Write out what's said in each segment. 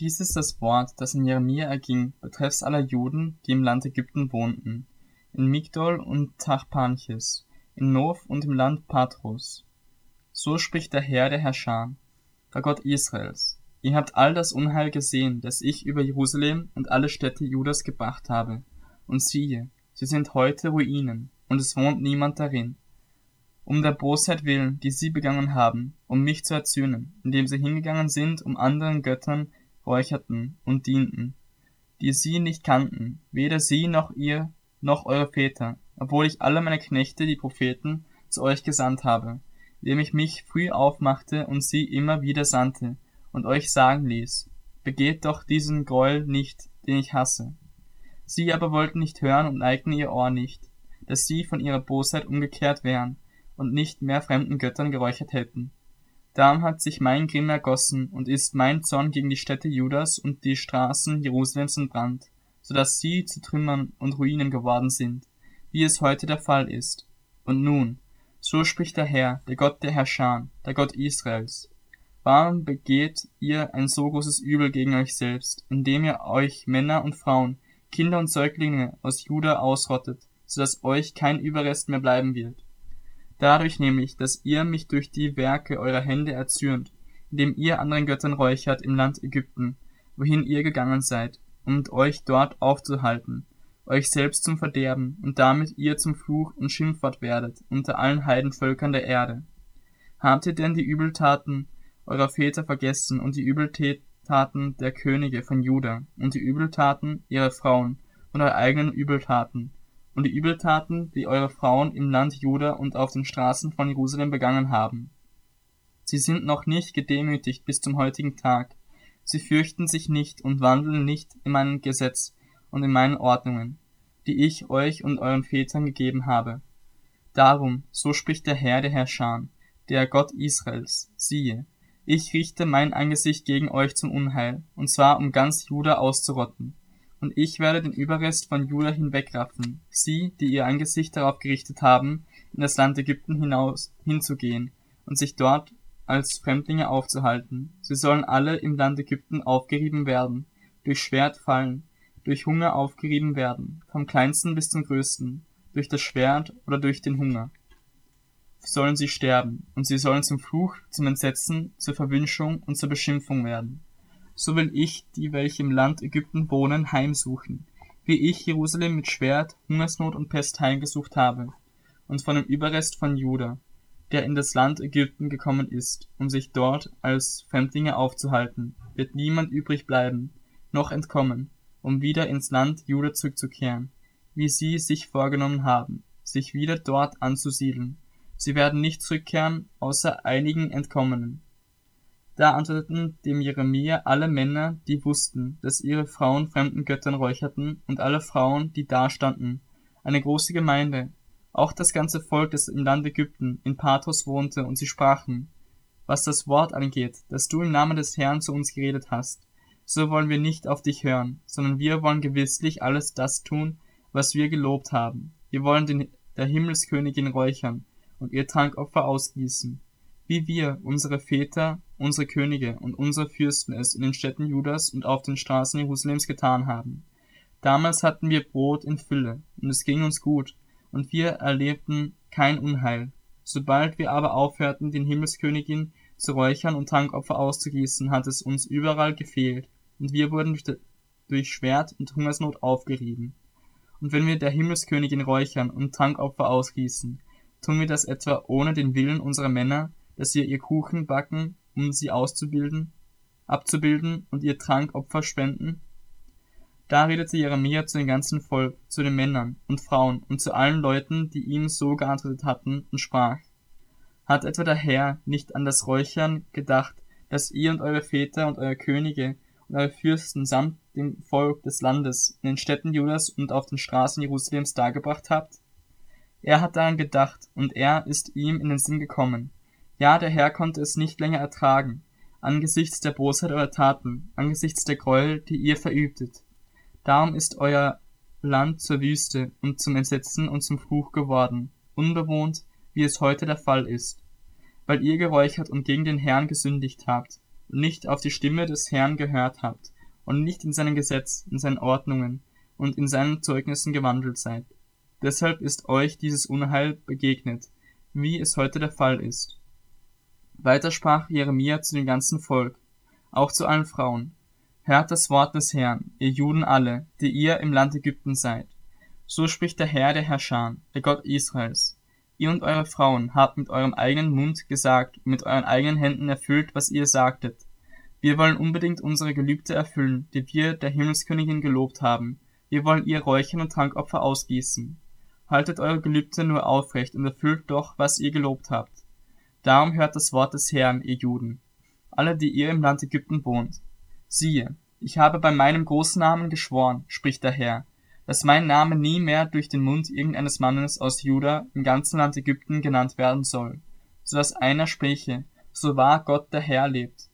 Dies ist das Wort, das in Jeremia erging, betreffs aller Juden, die im Land Ägypten wohnten, in Migdol und Tachpanches, in Nof und im Land Patros. So spricht der Herr der Herrscher, der Gott Israels. Ihr habt all das Unheil gesehen, das ich über Jerusalem und alle Städte Judas gebracht habe. Und siehe, sie sind heute Ruinen, und es wohnt niemand darin. Um der Bosheit willen, die sie begangen haben, um mich zu erzürnen, indem sie hingegangen sind, um anderen Göttern räucherten und dienten, die sie nicht kannten, weder sie noch ihr noch eure Väter, obwohl ich alle meine Knechte, die Propheten, zu euch gesandt habe, indem ich mich früh aufmachte und sie immer wieder sandte und euch sagen ließ, begeht doch diesen Gräuel nicht, den ich hasse. Sie aber wollten nicht hören und neigten ihr Ohr nicht, dass sie von ihrer Bosheit umgekehrt wären und nicht mehr fremden Göttern geräuchert hätten. Darum hat sich mein Grimm ergossen und ist mein Zorn gegen die Städte Judas und die Straßen Jerusalems entbrannt, so dass sie zu Trümmern und Ruinen geworden sind, wie es heute der Fall ist. Und nun, so spricht der Herr, der Gott der Herrscher, der Gott Israels. Warum begeht ihr ein so großes Übel gegen euch selbst, indem ihr euch Männer und Frauen, Kinder und Säuglinge aus Juda ausrottet, so dass euch kein Überrest mehr bleiben wird? Dadurch nämlich, dass ihr mich durch die Werke eurer Hände erzürnt, indem ihr anderen Göttern räuchert im Land Ägypten, wohin ihr gegangen seid, um euch dort aufzuhalten, euch selbst zum Verderben und damit ihr zum Fluch und Schimpfwort werdet unter allen Heidenvölkern der Erde. Habt ihr denn die Übeltaten eurer Väter vergessen und die Übeltaten der Könige von Juda und die Übeltaten ihrer Frauen und eure eigenen Übeltaten, und die Übeltaten, die eure Frauen im Land Juda und auf den Straßen von Jerusalem begangen haben. Sie sind noch nicht gedemütigt bis zum heutigen Tag. Sie fürchten sich nicht und wandeln nicht in meinem Gesetz und in meinen Ordnungen, die ich euch und euren Vätern gegeben habe. Darum, so spricht der Herr der Herrscher, der Gott Israels, siehe, ich richte mein Angesicht gegen euch zum Unheil, und zwar um ganz Juda auszurotten und ich werde den Überrest von Juda hinwegraffen, sie, die ihr Angesicht darauf gerichtet haben, in das Land Ägypten hinaus hinzugehen und sich dort als Fremdlinge aufzuhalten. Sie sollen alle im Land Ägypten aufgerieben werden, durch Schwert fallen, durch Hunger aufgerieben werden, vom kleinsten bis zum größten, durch das Schwert oder durch den Hunger. Sollen sie sterben, und sie sollen zum Fluch, zum Entsetzen, zur Verwünschung und zur Beschimpfung werden so will ich die, welche im Land Ägypten wohnen, heimsuchen, wie ich Jerusalem mit Schwert, Hungersnot und Pest heimgesucht habe, und von dem Überrest von Juda, der in das Land Ägypten gekommen ist, um sich dort als Fremdlinge aufzuhalten, wird niemand übrig bleiben, noch entkommen, um wieder ins Land Juda zurückzukehren, wie sie sich vorgenommen haben, sich wieder dort anzusiedeln. Sie werden nicht zurückkehren, außer einigen Entkommenen, da antworteten dem Jeremia alle Männer, die wussten, dass ihre Frauen fremden Göttern räucherten, und alle Frauen, die dastanden, eine große Gemeinde, auch das ganze Volk, das im Land Ägypten, in Pathos wohnte, und sie sprachen, was das Wort angeht, das du im Namen des Herrn zu uns geredet hast, so wollen wir nicht auf dich hören, sondern wir wollen gewisslich alles das tun, was wir gelobt haben. Wir wollen den, der Himmelskönigin räuchern und ihr Trankopfer ausgießen, wie wir, unsere Väter, unsere Könige und unsere Fürsten es in den Städten Judas und auf den Straßen Jerusalems getan haben. Damals hatten wir Brot in Fülle, und es ging uns gut, und wir erlebten kein Unheil. Sobald wir aber aufhörten, den Himmelskönigin zu räuchern und Trankopfer auszugießen, hat es uns überall gefehlt, und wir wurden durch, durch Schwert und Hungersnot aufgerieben. Und wenn wir der Himmelskönigin räuchern und Trankopfer ausgießen, tun wir das etwa ohne den Willen unserer Männer, dass wir ihr Kuchen backen, um sie auszubilden, abzubilden und ihr Trankopfer spenden? Da redete Jeremia zu dem ganzen Volk, zu den Männern und Frauen und zu allen Leuten, die ihm so geantwortet hatten, und sprach, Hat etwa der Herr nicht an das Räuchern gedacht, das ihr und eure Väter und eure Könige und eure Fürsten samt dem Volk des Landes in den Städten Judas und auf den Straßen Jerusalems dargebracht habt? Er hat daran gedacht, und er ist ihm in den Sinn gekommen, ja, der Herr konnte es nicht länger ertragen, angesichts der Bosheit eurer Taten, angesichts der Gräuel, die ihr verübtet. Darum ist euer Land zur Wüste und zum Entsetzen und zum Fluch geworden, unbewohnt, wie es heute der Fall ist, weil ihr geräuchert und gegen den Herrn gesündigt habt, und nicht auf die Stimme des Herrn gehört habt und nicht in seinem Gesetz, in seinen Ordnungen und in seinen Zeugnissen gewandelt seid. Deshalb ist euch dieses Unheil begegnet, wie es heute der Fall ist. Weiter sprach Jeremia zu dem ganzen Volk, auch zu allen Frauen. Hört das Wort des Herrn, ihr Juden alle, die ihr im Land Ägypten seid. So spricht der Herr der Herrscher, der Gott Israels. Ihr und eure Frauen habt mit eurem eigenen Mund gesagt und mit euren eigenen Händen erfüllt, was ihr sagtet. Wir wollen unbedingt unsere Gelübde erfüllen, die wir der Himmelskönigin gelobt haben. Wir wollen ihr Räuchern und Trankopfer ausgießen. Haltet eure Gelübde nur aufrecht und erfüllt doch, was ihr gelobt habt. Darum hört das Wort des Herrn, ihr Juden, alle, die ihr im Land Ägypten wohnt. Siehe, ich habe bei meinem großen Namen geschworen, spricht der Herr, dass mein Name nie mehr durch den Mund irgendeines Mannes aus Juda im ganzen Land Ägypten genannt werden soll, so dass einer spräche, so wahr Gott der Herr lebt.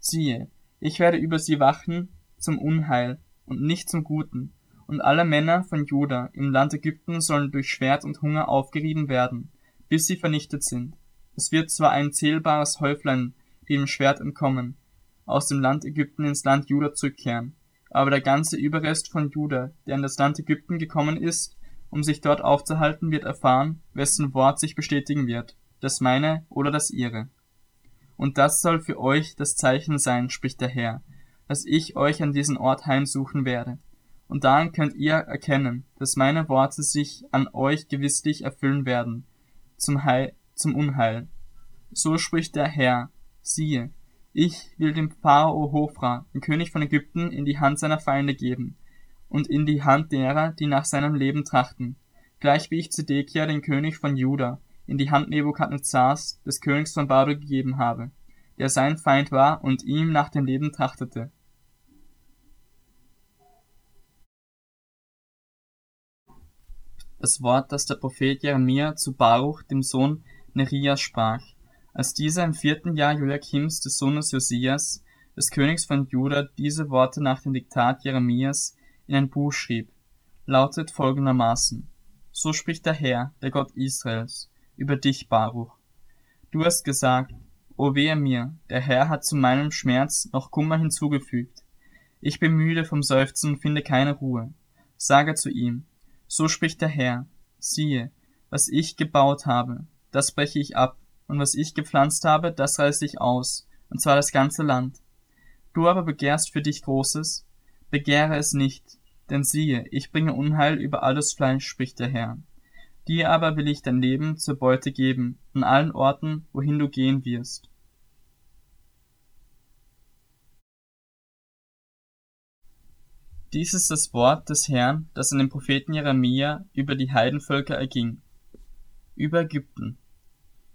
Siehe, ich werde über sie wachen zum Unheil und nicht zum Guten, und alle Männer von Juda im Land Ägypten sollen durch Schwert und Hunger aufgerieben werden, bis sie vernichtet sind. Es wird zwar ein zählbares Häuflein dem Schwert entkommen, aus dem Land Ägypten ins Land Juda zurückkehren, aber der ganze Überrest von Juda, der in das Land Ägypten gekommen ist, um sich dort aufzuhalten, wird erfahren, wessen Wort sich bestätigen wird, das meine oder das ihre. Und das soll für euch das Zeichen sein, spricht der Herr, dass ich euch an diesen Ort heimsuchen werde. Und daran könnt ihr erkennen, dass meine Worte sich an euch gewisslich erfüllen werden, zum Heil, zum Unheil. So spricht der Herr, siehe, ich will dem Pharao Hophra, den König von Ägypten, in die Hand seiner Feinde geben und in die Hand derer, die nach seinem Leben trachten, gleich wie ich Zedekia, den König von Juda, in die Hand Nebukadnezars, des Königs von Babel gegeben habe, der sein Feind war und ihm nach dem Leben trachtete. Das Wort, das der Prophet Jeremia zu Baruch, dem Sohn Nerias, sprach. Als dieser im vierten Jahr Joachims des Sohnes Josias, des Königs von Juda, diese Worte nach dem Diktat Jeremias in ein Buch schrieb, lautet folgendermaßen. So spricht der Herr, der Gott Israels, über dich, Baruch. Du hast gesagt, O wehe mir, der Herr hat zu meinem Schmerz noch Kummer hinzugefügt. Ich bin müde vom Seufzen und finde keine Ruhe. Sage zu ihm, so spricht der Herr, siehe, was ich gebaut habe, das breche ich ab, und was ich gepflanzt habe, das reiße ich aus, und zwar das ganze Land. Du aber begehrst für dich Großes, begehre es nicht, denn siehe, ich bringe Unheil über alles Fleisch, spricht der Herr. Dir aber will ich dein Leben zur Beute geben, an allen Orten, wohin du gehen wirst. Dies ist das Wort des Herrn, das an den Propheten Jeremia über die Heidenvölker erging. Über Ägypten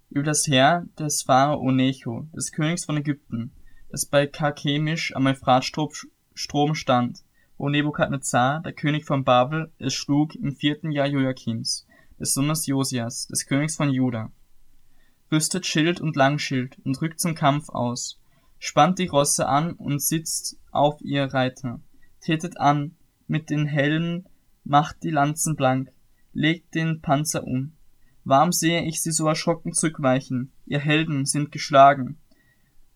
über das Heer des Pharao Necho, des Königs von Ägypten, das bei Karkemisch am Euphratstrom stand, wo Nebukadnezar, der König von Babel, es schlug im vierten Jahr Joachims, des Sohnes Josias, des Königs von Juda. Rüstet Schild und Langschild und rückt zum Kampf aus, spannt die Rosse an und sitzt auf ihr Reiter, tretet an, mit den Helmen macht die Lanzen blank, legt den Panzer um, Warum sehe ich sie so erschrocken zurückweichen? Ihr Helden sind geschlagen.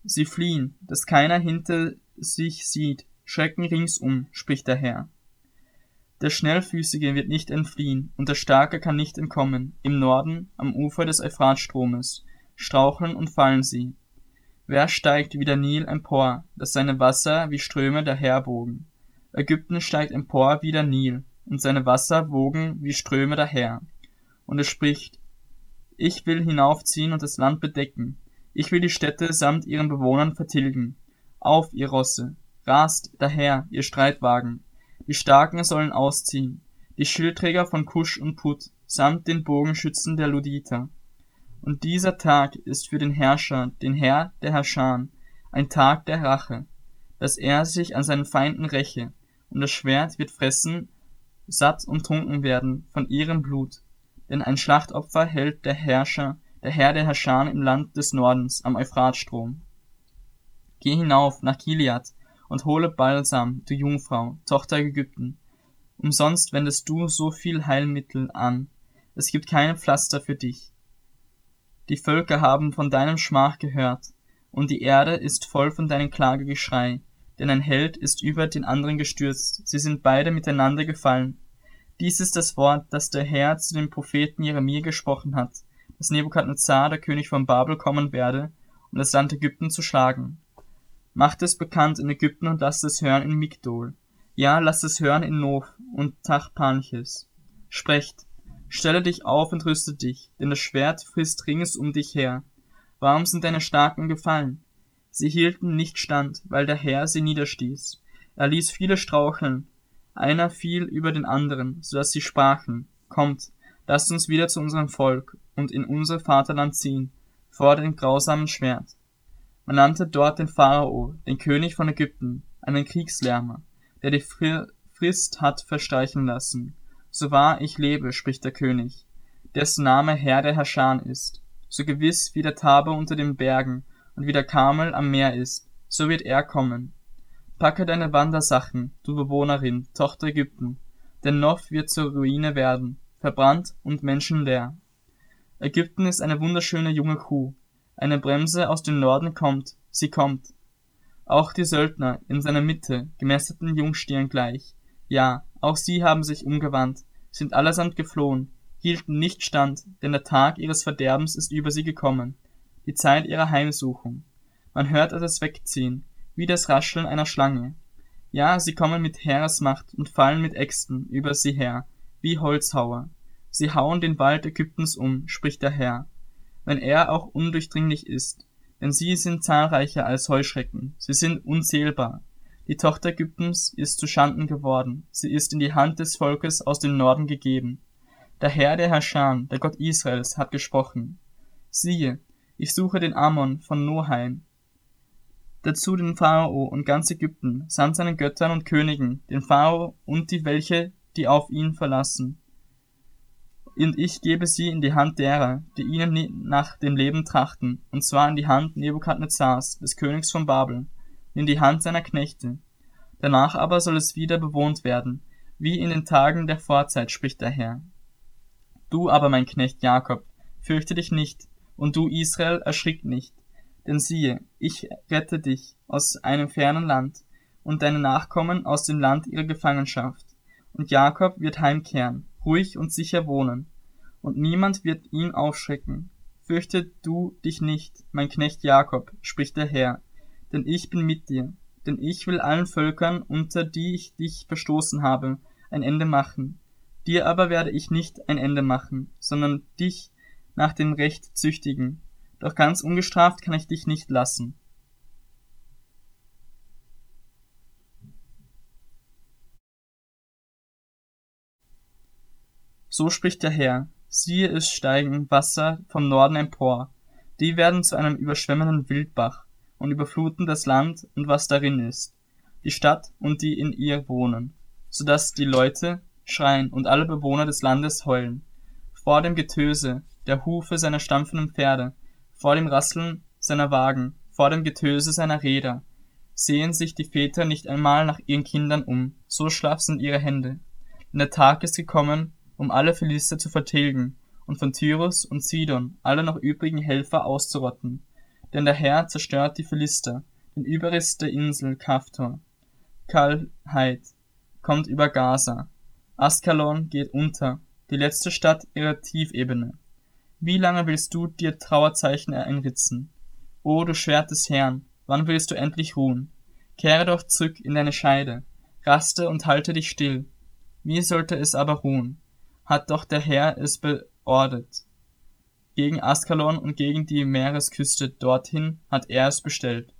Sie fliehen, dass keiner hinter sich sieht. Schrecken ringsum, spricht der Herr. Der Schnellfüßige wird nicht entfliehen, und der Starke kann nicht entkommen. Im Norden, am Ufer des Euphratstromes, straucheln und fallen sie. Wer steigt wie der Nil empor, dass seine Wasser wie Ströme daherbogen? Ägypten steigt empor wie der Nil, und seine Wasser wogen wie Ströme daher. Und es spricht, ich will hinaufziehen und das Land bedecken. Ich will die Städte samt ihren Bewohnern vertilgen. Auf, ihr Rosse! Rast daher, ihr Streitwagen! Die Starken sollen ausziehen, die Schildträger von Kusch und Put, samt den Bogenschützen der Luditer. Und dieser Tag ist für den Herrscher, den Herr der Herrscher, ein Tag der Rache, dass er sich an seinen Feinden räche, und das Schwert wird fressen, satt und trunken werden von ihrem Blut, denn ein Schlachtopfer hält der Herrscher, der Herr der Herrscher im Land des Nordens am Euphratstrom. Geh hinauf nach Gilead und hole Balsam, du Jungfrau, Tochter Ägypten. Umsonst wendest du so viel Heilmittel an, es gibt keine Pflaster für dich. Die Völker haben von deinem Schmach gehört, und die Erde ist voll von deinem Klagegeschrei, denn ein Held ist über den anderen gestürzt, sie sind beide miteinander gefallen. Dies ist das Wort, das der Herr zu dem Propheten Jeremia gesprochen hat, dass Nebukadnezar, der König von Babel, kommen werde, um das Land Ägypten zu schlagen. Macht es bekannt in Ägypten und lasst es hören in Migdol. Ja, lasst es hören in Nof und Tachpanches. Sprecht, stelle dich auf und rüste dich, denn das Schwert frisst rings um dich her. Warum sind deine Starken gefallen? Sie hielten nicht stand, weil der Herr sie niederstieß. Er ließ viele straucheln, einer fiel über den anderen, so dass sie sprachen, Kommt, lasst uns wieder zu unserem Volk und in unser Vaterland ziehen, vor dem grausamen Schwert. Man nannte dort den Pharao, den König von Ägypten, einen Kriegslärmer, der die Frist hat verstreichen lassen. So wahr ich lebe, spricht der König, dessen Name Herr der Herrscher ist. So gewiss wie der Taber unter den Bergen und wie der Kamel am Meer ist, so wird er kommen. Packe deine Wandersachen, du Bewohnerin, Tochter Ägypten, denn Nof wird zur Ruine werden, verbrannt und menschenleer. Ägypten ist eine wunderschöne junge Kuh, eine Bremse aus dem Norden kommt, sie kommt. Auch die Söldner in seiner Mitte, gemästeten Jungstieren gleich, ja, auch sie haben sich umgewandt, sind allesamt geflohen, hielten nicht stand, denn der Tag ihres Verderbens ist über sie gekommen, die Zeit ihrer Heimsuchung. Man hört es wegziehen, wie das Rascheln einer Schlange. Ja, sie kommen mit Heeresmacht und fallen mit Äxten über sie her, wie Holzhauer. Sie hauen den Wald Ägyptens um, spricht der Herr, wenn er auch undurchdringlich ist, denn sie sind zahlreicher als Heuschrecken, sie sind unzählbar. Die Tochter Ägyptens ist zu Schanden geworden, sie ist in die Hand des Volkes aus dem Norden gegeben. Der Herr der Herrscher, der Gott Israels, hat gesprochen. Siehe, ich suche den Ammon von Noheim, dazu den Pharao und ganz Ägypten, samt seinen Göttern und Königen, den Pharao und die welche, die auf ihn verlassen. Und ich gebe sie in die Hand derer, die ihnen nach dem Leben trachten, und zwar in die Hand Nebukadnezars, des Königs von Babel, in die Hand seiner Knechte. Danach aber soll es wieder bewohnt werden, wie in den Tagen der Vorzeit, spricht der Herr. Du aber, mein Knecht Jakob, fürchte dich nicht, und du Israel, erschrick nicht, denn siehe, ich rette dich aus einem fernen Land und deine Nachkommen aus dem Land ihrer Gefangenschaft. Und Jakob wird heimkehren, ruhig und sicher wohnen, und niemand wird ihn aufschrecken. Fürchte du dich nicht, mein Knecht Jakob, spricht der Herr, denn ich bin mit dir, denn ich will allen Völkern, unter die ich dich verstoßen habe, ein Ende machen. Dir aber werde ich nicht ein Ende machen, sondern dich nach dem Recht züchtigen, doch ganz ungestraft kann ich dich nicht lassen. So spricht der Herr, siehe es steigen Wasser vom Norden empor, die werden zu einem überschwemmenden Wildbach und überfluten das Land und was darin ist, die Stadt und die in ihr wohnen, so dass die Leute schreien und alle Bewohner des Landes heulen, vor dem Getöse der Hufe seiner stampfenden Pferde vor dem Rasseln seiner Wagen, vor dem Getöse seiner Räder, sehen sich die Väter nicht einmal nach ihren Kindern um, so schlaff sind ihre Hände. Denn der Tag ist gekommen, um alle Philister zu vertilgen und von Tyrus und Sidon alle noch übrigen Helfer auszurotten. Denn der Herr zerstört die Philister, den Überrest der Insel Kaftor. Kalheit kommt über Gaza. Askalon geht unter, die letzte Stadt ihrer Tiefebene. Wie lange willst du dir Trauerzeichen einritzen? O du Schwert des Herrn, wann willst du endlich ruhen? Kehre doch zurück in deine Scheide, raste und halte dich still. Wie sollte es aber ruhen? Hat doch der Herr es beordert. Gegen Askalon und gegen die Meeresküste dorthin hat er es bestellt.